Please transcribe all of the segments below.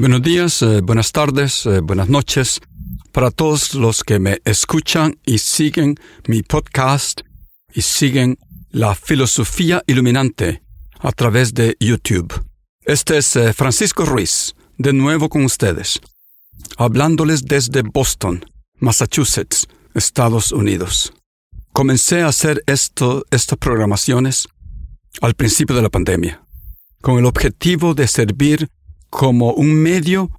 Buenos días, eh, buenas tardes, eh, buenas noches para todos los que me escuchan y siguen mi podcast y siguen la filosofía iluminante a través de YouTube. Este es eh, Francisco Ruiz, de nuevo con ustedes, hablándoles desde Boston, Massachusetts, Estados Unidos. Comencé a hacer esto, estas programaciones al principio de la pandemia, con el objetivo de servir como un medio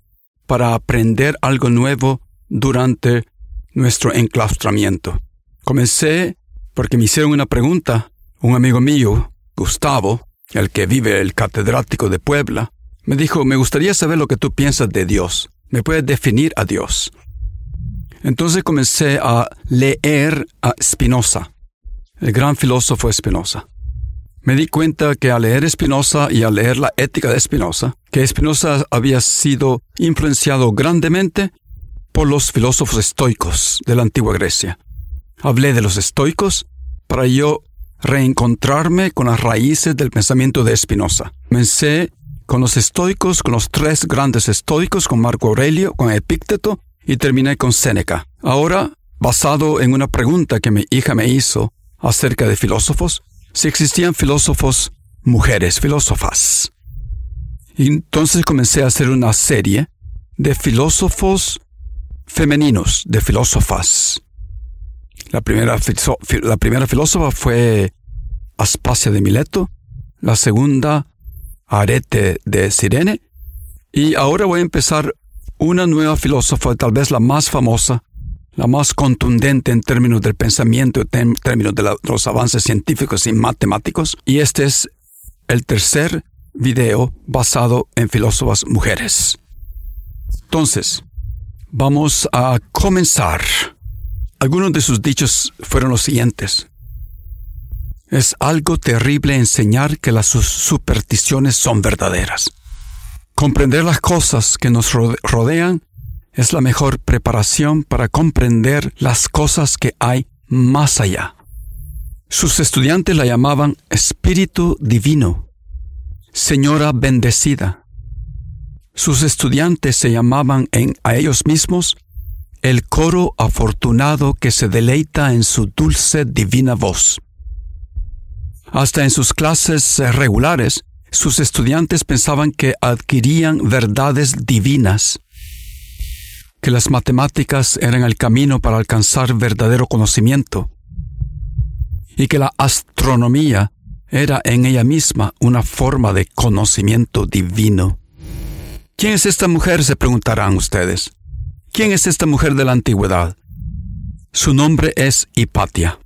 para aprender algo nuevo durante nuestro enclaustramiento. Comencé porque me hicieron una pregunta. Un amigo mío, Gustavo, el que vive el catedrático de Puebla, me dijo, me gustaría saber lo que tú piensas de Dios. ¿Me puedes definir a Dios? Entonces comencé a leer a Spinoza, el gran filósofo Spinoza me di cuenta que al leer Spinoza y al leer la ética de Spinoza, que Spinoza había sido influenciado grandemente por los filósofos estoicos de la antigua Grecia. Hablé de los estoicos para yo reencontrarme con las raíces del pensamiento de Spinoza. Comencé con los estoicos, con los tres grandes estoicos, con Marco Aurelio, con Epícteto y terminé con Séneca. Ahora, basado en una pregunta que mi hija me hizo acerca de filósofos, si existían filósofos, mujeres filósofas. Entonces comencé a hacer una serie de filósofos femeninos, de filósofas. La primera, la primera filósofa fue Aspasia de Mileto, la segunda Arete de Sirene, y ahora voy a empezar una nueva filósofa, tal vez la más famosa, la más contundente en términos del pensamiento, en términos de, los avances científicos y matemáticos. Y este es el tercer video basado en filósofas mujeres. Entonces, vamos a comenzar. Algunos de sus dichos fueron los siguientes. Es algo terrible enseñar que las supersticiones son verdaderas. Comprender las cosas que nos rodean es la mejor preparación para comprender las cosas que hay más allá. Sus estudiantes la llamaban Espíritu Divino, Señora bendecida. Sus estudiantes se llamaban en, a ellos mismos el coro afortunado que se deleita en su dulce divina voz. Hasta en sus clases regulares, sus estudiantes pensaban que adquirían verdades divinas que las matemáticas eran el camino para alcanzar verdadero conocimiento y que la astronomía era en ella misma una forma de conocimiento divino. ¿Quién es esta mujer? se preguntarán ustedes. ¿Quién es esta mujer de la antigüedad? Su nombre es Hipatia.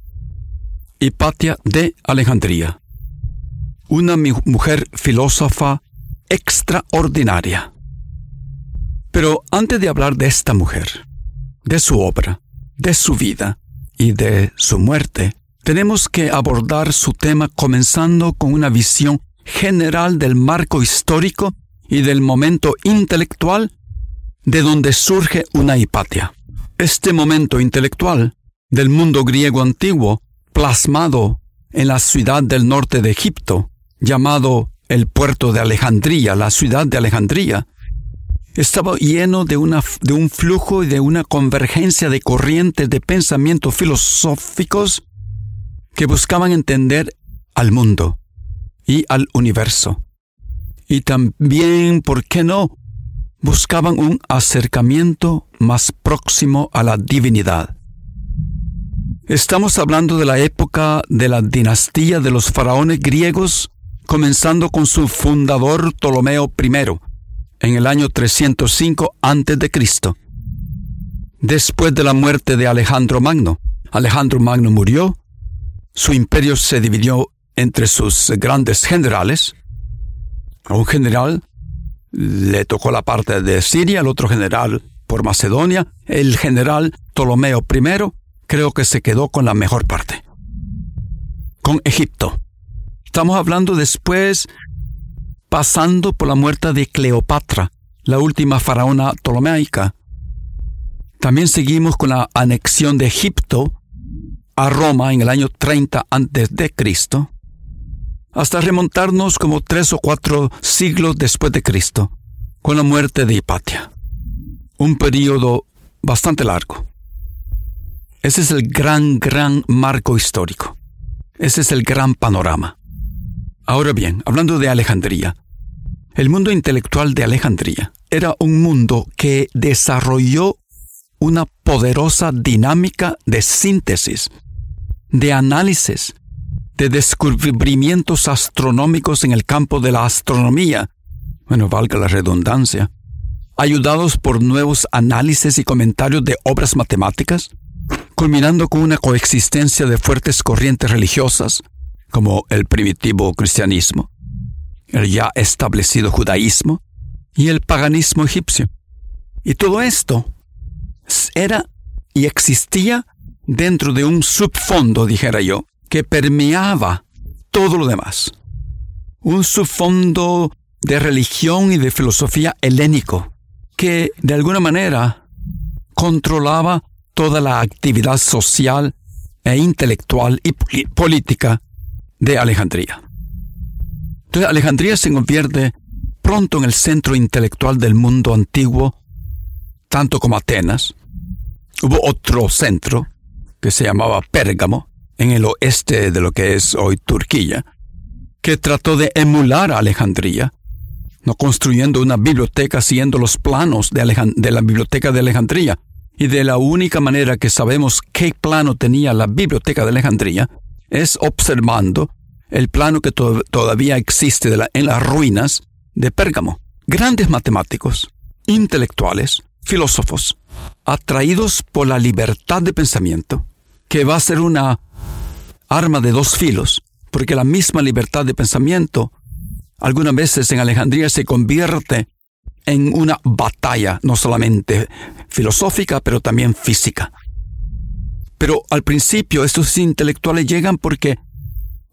Hipatia de Alejandría. Una mujer filósofa extraordinaria. Pero antes de hablar de esta mujer, de su obra, de su vida y de su muerte, tenemos que abordar su tema comenzando con una visión general del marco histórico y del momento intelectual de donde surge una hipatia. Este momento intelectual del mundo griego antiguo, plasmado en la ciudad del norte de Egipto, llamado el puerto de Alejandría, la ciudad de Alejandría, estaba lleno de, una, de un flujo y de una convergencia de corrientes de pensamientos filosóficos que buscaban entender al mundo y al universo. Y también, ¿por qué no?, buscaban un acercamiento más próximo a la divinidad. Estamos hablando de la época de la dinastía de los faraones griegos, comenzando con su fundador Ptolomeo I, en el año 305 a.C., después de la muerte de Alejandro Magno. Alejandro Magno murió, su imperio se dividió entre sus grandes generales. A un general le tocó la parte de Siria, al otro general por Macedonia. El general Ptolomeo I creo que se quedó con la mejor parte, con Egipto. Estamos hablando después, pasando por la muerte de Cleopatra, la última faraona ptolomeica. También seguimos con la anexión de Egipto a Roma en el año 30 a.C., hasta remontarnos como tres o cuatro siglos después de Cristo, con la muerte de Hipatia. Un periodo bastante largo. Ese es el gran, gran marco histórico. Ese es el gran panorama. Ahora bien, hablando de Alejandría, el mundo intelectual de Alejandría era un mundo que desarrolló una poderosa dinámica de síntesis, de análisis, de descubrimientos astronómicos en el campo de la astronomía, bueno, valga la redundancia, ayudados por nuevos análisis y comentarios de obras matemáticas, culminando con una coexistencia de fuertes corrientes religiosas, como el primitivo cristianismo, el ya establecido judaísmo y el paganismo egipcio. Y todo esto era y existía dentro de un subfondo, dijera yo, que permeaba todo lo demás. Un subfondo de religión y de filosofía helénico, que de alguna manera controlaba toda la actividad social e intelectual y política de Alejandría. Entonces Alejandría se convierte pronto en el centro intelectual del mundo antiguo, tanto como Atenas. Hubo otro centro que se llamaba Pérgamo, en el oeste de lo que es hoy Turquía, que trató de emular a Alejandría, no construyendo una biblioteca siguiendo los planos de, de, la biblioteca de Alejandría. Y de la única manera que sabemos qué plano tenía la biblioteca de Alejandría es observando el plano que todavía existe en las ruinas de Pérgamo. Grandes matemáticos, intelectuales, filósofos, atraídos por la libertad de pensamiento, que va a ser una arma de dos filos, porque la misma libertad de pensamiento algunas veces en Alejandría se convierte en una batalla, no solamente filosófica, pero también física. Pero al principio estos intelectuales llegan porque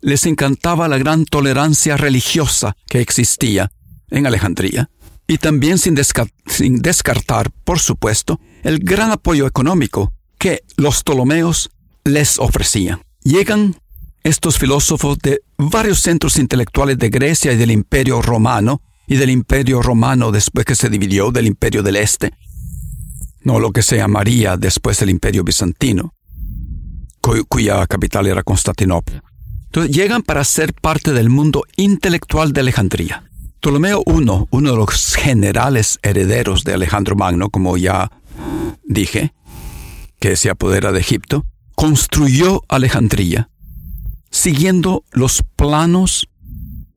les encantaba la gran tolerancia religiosa que existía en Alejandría, y también sin, descartar, por supuesto, el gran apoyo económico que los Ptolomeos les ofrecían. Llegan estos filósofos de varios centros intelectuales de Grecia y del Imperio Romano, y del Imperio Romano después que se dividió del Imperio del Este, no lo que se llamaría después el Imperio Bizantino, cuya capital era Constantinopla. Entonces llegan para ser parte del mundo intelectual de Alejandría. Ptolomeo I, uno de los generales herederos de Alejandro Magno, como ya dije, que se apodera de Egipto, construyó Alejandría siguiendo los planos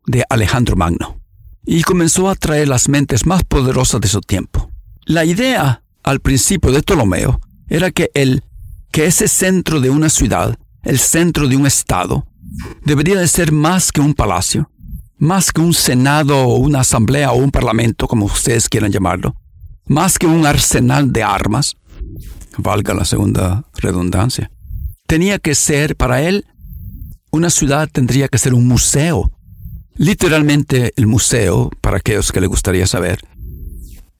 de Alejandro Magno y comenzó a atraer las mentes más poderosas de su tiempo. La idea al principio de Ptolomeo era que el que ese centro de una ciudad, el centro de un estado, debería de ser más que un palacio, más que un senado o una asamblea o un parlamento, como ustedes quieran llamarlo, más que un arsenal de armas, valga la segunda redundancia. Tenía que ser para él una ciudad tendría que ser un museo. Literalmente el museo, para aquellos que le gustaría saber,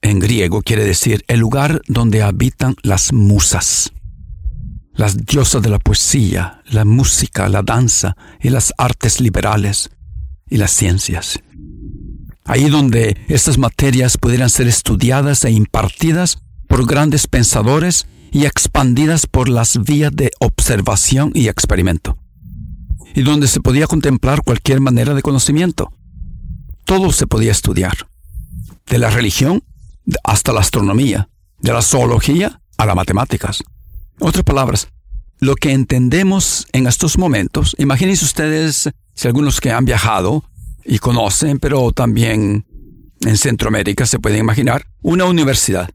en griego quiere decir el lugar donde habitan las musas, las diosas de la poesía, la música, la danza y las artes liberales y las ciencias. Ahí donde estas materias pudieran ser estudiadas e impartidas por grandes pensadores y expandidas por las vías de observación y experimento y donde se podía contemplar cualquier manera de conocimiento. Todo se podía estudiar, de la religión hasta la astronomía, de la zoología a las matemáticas. Otras palabras, lo que entendemos en estos momentos, imagínense ustedes si algunos que han viajado y conocen, pero también en Centroamérica, se pueden imaginar, una universidad.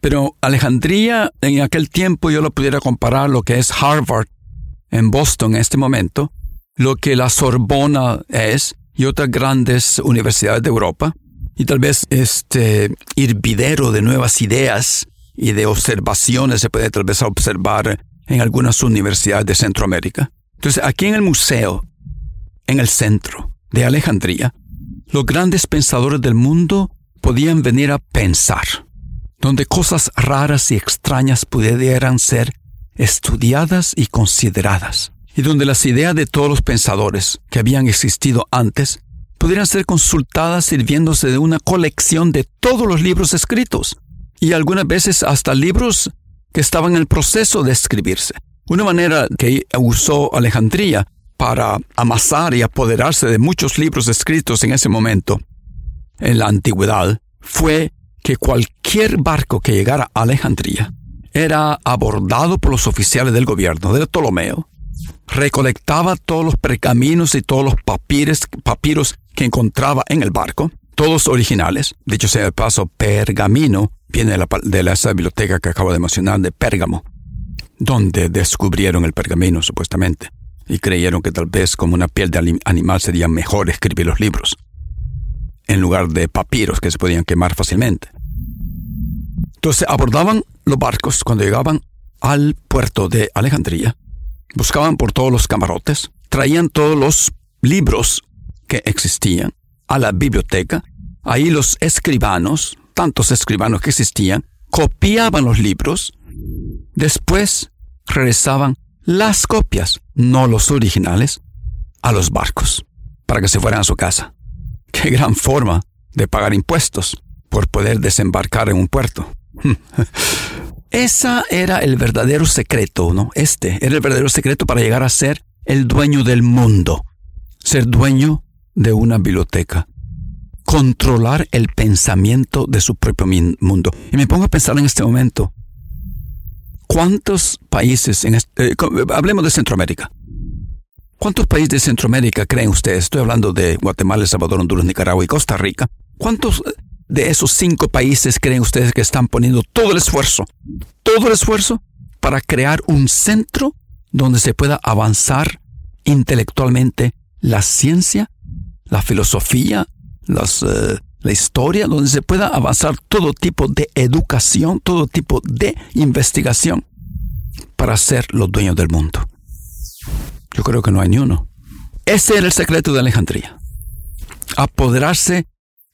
Pero Alejandría, en aquel tiempo yo lo pudiera comparar lo que es Harvard en Boston en este momento, lo que la Sorbona es y otras grandes universidades de Europa, y tal vez este hervidero de nuevas ideas y de observaciones se puede tal vez observar en algunas universidades de Centroamérica. Entonces, aquí en el museo, en el centro de Alejandría, los grandes pensadores del mundo podían venir a pensar, donde cosas raras y extrañas pudieran ser estudiadas y consideradas, y donde las ideas de todos los pensadores que habían existido antes pudieran ser consultadas sirviéndose de una colección de todos los libros escritos, y algunas veces hasta libros que estaban en el proceso de escribirse. Una manera que usó Alejandría para amasar y apoderarse de muchos libros escritos en ese momento, en la antigüedad, fue que cualquier barco que llegara a Alejandría era abordado por los oficiales del gobierno de Ptolomeo, recolectaba todos los pergaminos y todos los papiros que encontraba en el barco, todos originales, dicho sea de paso, pergamino viene de la, de esa biblioteca que acabo de mencionar de Pérgamo, donde descubrieron el pergamino supuestamente y creyeron que tal vez como una piel de animal sería mejor escribir los libros, en lugar de papiros que se podían quemar fácilmente. Entonces abordaban los barcos cuando llegaban al puerto de Alejandría, buscaban por todos los camarotes, traían todos los libros que existían a la biblioteca, ahí los escribanos, tantos escribanos que existían, copiaban los libros, después regresaban las copias, no los originales, a los barcos, para que se fueran a su casa. Qué gran forma de pagar impuestos por poder desembarcar en un puerto. Esa era el verdadero secreto, ¿no? Este era el verdadero secreto para llegar a ser el dueño del mundo, ser dueño de una biblioteca, controlar el pensamiento de su propio mundo. Y me pongo a pensar en este momento, ¿Cuántos países, en eh, hablemos de Centroamérica, ¿cuántos países de Centroamérica creen ustedes? Estoy hablando de Guatemala, El Salvador, Honduras, Nicaragua y Costa Rica. ¿Cuántos de esos cinco países creen ustedes que están poniendo todo el esfuerzo, todo el esfuerzo para crear un centro donde se pueda avanzar intelectualmente la ciencia, la filosofía, las, eh, la historia, donde se pueda avanzar todo tipo de educación, todo tipo de investigación para ser los dueños del mundo. Yo creo que no hay ni uno. Ese era el secreto de Alejandría. Apoderarse,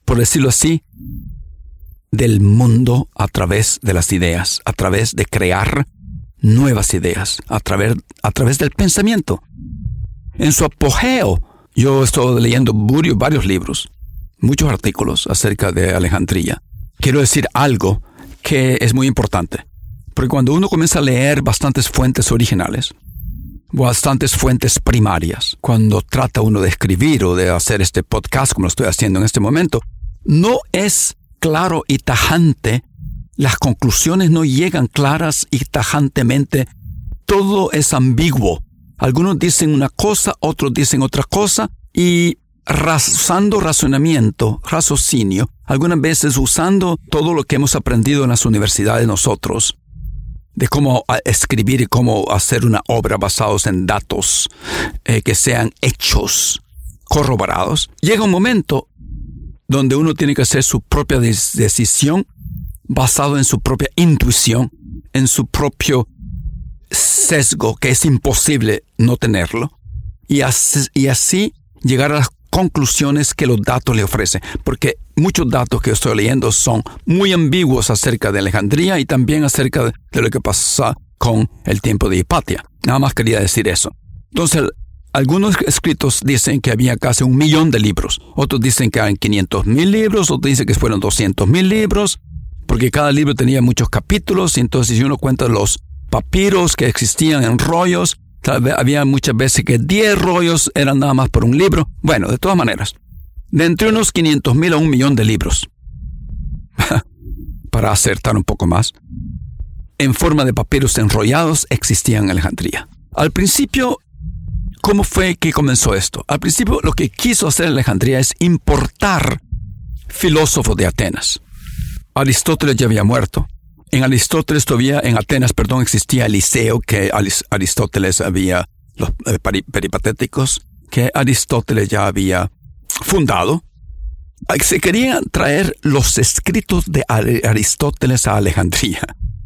por decirlo así, del mundo a través de las ideas, a través de crear nuevas ideas, a través, a través del pensamiento. En su apogeo, yo estoy leyendo varios libros muchos artículos acerca de Alejandría. Quiero decir algo que es muy importante, porque cuando uno comienza a leer bastantes fuentes originales, bastantes fuentes primarias, cuando trata uno de escribir o de hacer este podcast como lo estoy haciendo en este momento, no es claro y tajante, las conclusiones no llegan claras y tajantemente, todo es ambiguo. Algunos dicen una cosa, otros dicen otra cosa, y usando razonamiento, raciocinio, algunas veces usando todo lo que hemos aprendido en las universidades nosotros, de cómo ah, escribir y cómo hacer una obra basados en datos eh, que sean hechos corroborados, llega un momento donde uno tiene que hacer su propia decisión basado en su propia intuición, en su propio sesgo, que es imposible no tenerlo, y así, y así llegar a las conclusiones que los datos le ofrecen, porque muchos datos que estoy leyendo son muy ambiguos acerca de Alejandría y también acerca de lo que pasa con el tiempo de Hipatia. Nada más quería decir eso. Entonces, algunos escritos dicen que había casi un millón de libros, otros dicen que hay 500 mil libros, otros dicen que fueron 200 mil libros, porque cada libro tenía muchos capítulos, y entonces si uno cuenta los papiros que existían en rollos, había muchas veces que 10 rollos eran nada más por un libro. Bueno, de todas maneras, de entre unos 500 mil a un millón de libros, para acertar un poco más, en forma de papiros enrollados existían en Alejandría. Al principio, ¿cómo fue que comenzó esto? Al principio lo que quiso hacer Alejandría es importar filósofo de Atenas. Aristóteles ya había muerto. En Aristóteles todavía, en Atenas, perdón, existía el liceo que Aristóteles había, los eh, peripatéticos, que Aristóteles ya había fundado. Se querían traer los escritos de Aristóteles a Alejandría.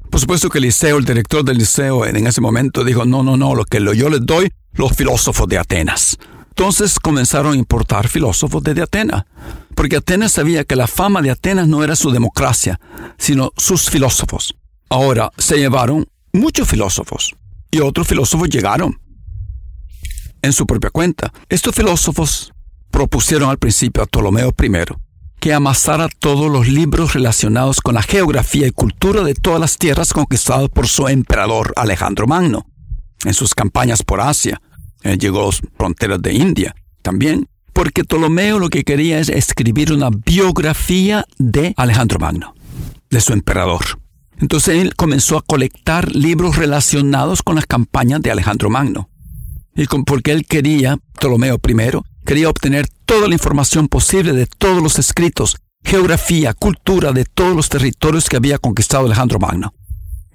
Por supuesto que el liceo, el director del liceo en ese momento dijo, no, no, no, lo que yo les doy, los filósofos de Atenas. Entonces comenzaron a importar filósofos desde Atenas, porque Atenas sabía que la fama de Atenas no era su democracia, sino sus filósofos. Ahora se llevaron muchos filósofos y otros filósofos llegaron en su propia cuenta. Estos filósofos propusieron al principio a Ptolomeo I que amasara todos los libros relacionados con la geografía y cultura de todas las tierras conquistadas por su emperador Alejandro Magno. En sus campañas por Asia, llegó a las fronteras de India también, porque Ptolomeo lo que quería es escribir una biografía de Alejandro Magno, de su emperador. Entonces él comenzó a colectar libros relacionados con las campañas de Alejandro Magno. Y porque él quería, Ptolomeo I, quería obtener toda la información posible de todos los escritos, geografía, cultura de todos los territorios que había conquistado Alejandro Magno.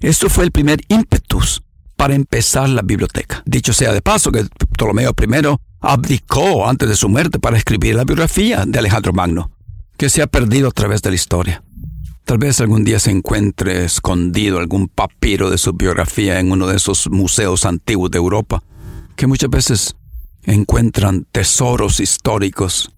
Esto fue el primer ímpetus para empezar la biblioteca. Dicho sea de paso que Ptolomeo I abdicó antes de su muerte para escribir la biografía de Alejandro Magno, que se ha perdido a través de la historia. Tal vez algún día se encuentre escondido algún papiro de su biografía en uno de esos museos antiguos de Europa, que muchas veces encuentran tesoros históricos,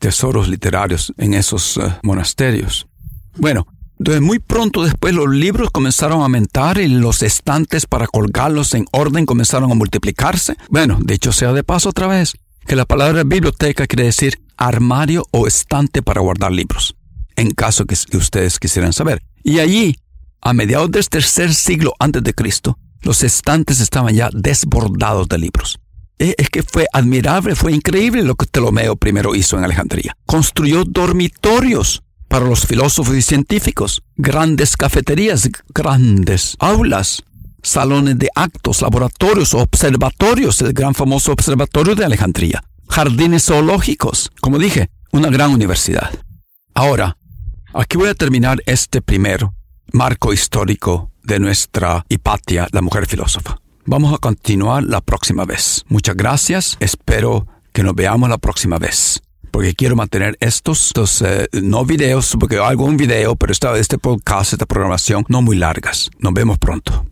tesoros literarios en esos eh, monasterios. Bueno, entonces, muy pronto después los libros comenzaron a aumentar y los estantes para colgarlos en orden comenzaron a multiplicarse. Bueno, dicho sea de paso otra vez, que la palabra biblioteca quiere decir armario o estante para guardar libros, en caso que, ustedes quisieran saber. Y allí, a mediados del tercer siglo antes de Cristo, los estantes estaban ya desbordados de libros. E, es que fue admirable, fue increíble lo que Ptolomeo primero hizo en Alejandría. Construyó dormitorios para los filósofos y científicos, grandes cafeterías, grandes aulas, salones de actos, laboratorios, observatorios, el gran famoso observatorio de Alejandría, jardines zoológicos, como dije, una gran universidad. Ahora, aquí voy a terminar este primer marco histórico de nuestra Hipatia, la mujer filósofa. Vamos a continuar la próxima vez. Muchas gracias, espero que nos veamos la próxima vez porque quiero mantener estos, estos eh, no videos, porque hago un video, pero esta, este podcast, esta programación, no muy largas. Nos vemos pronto.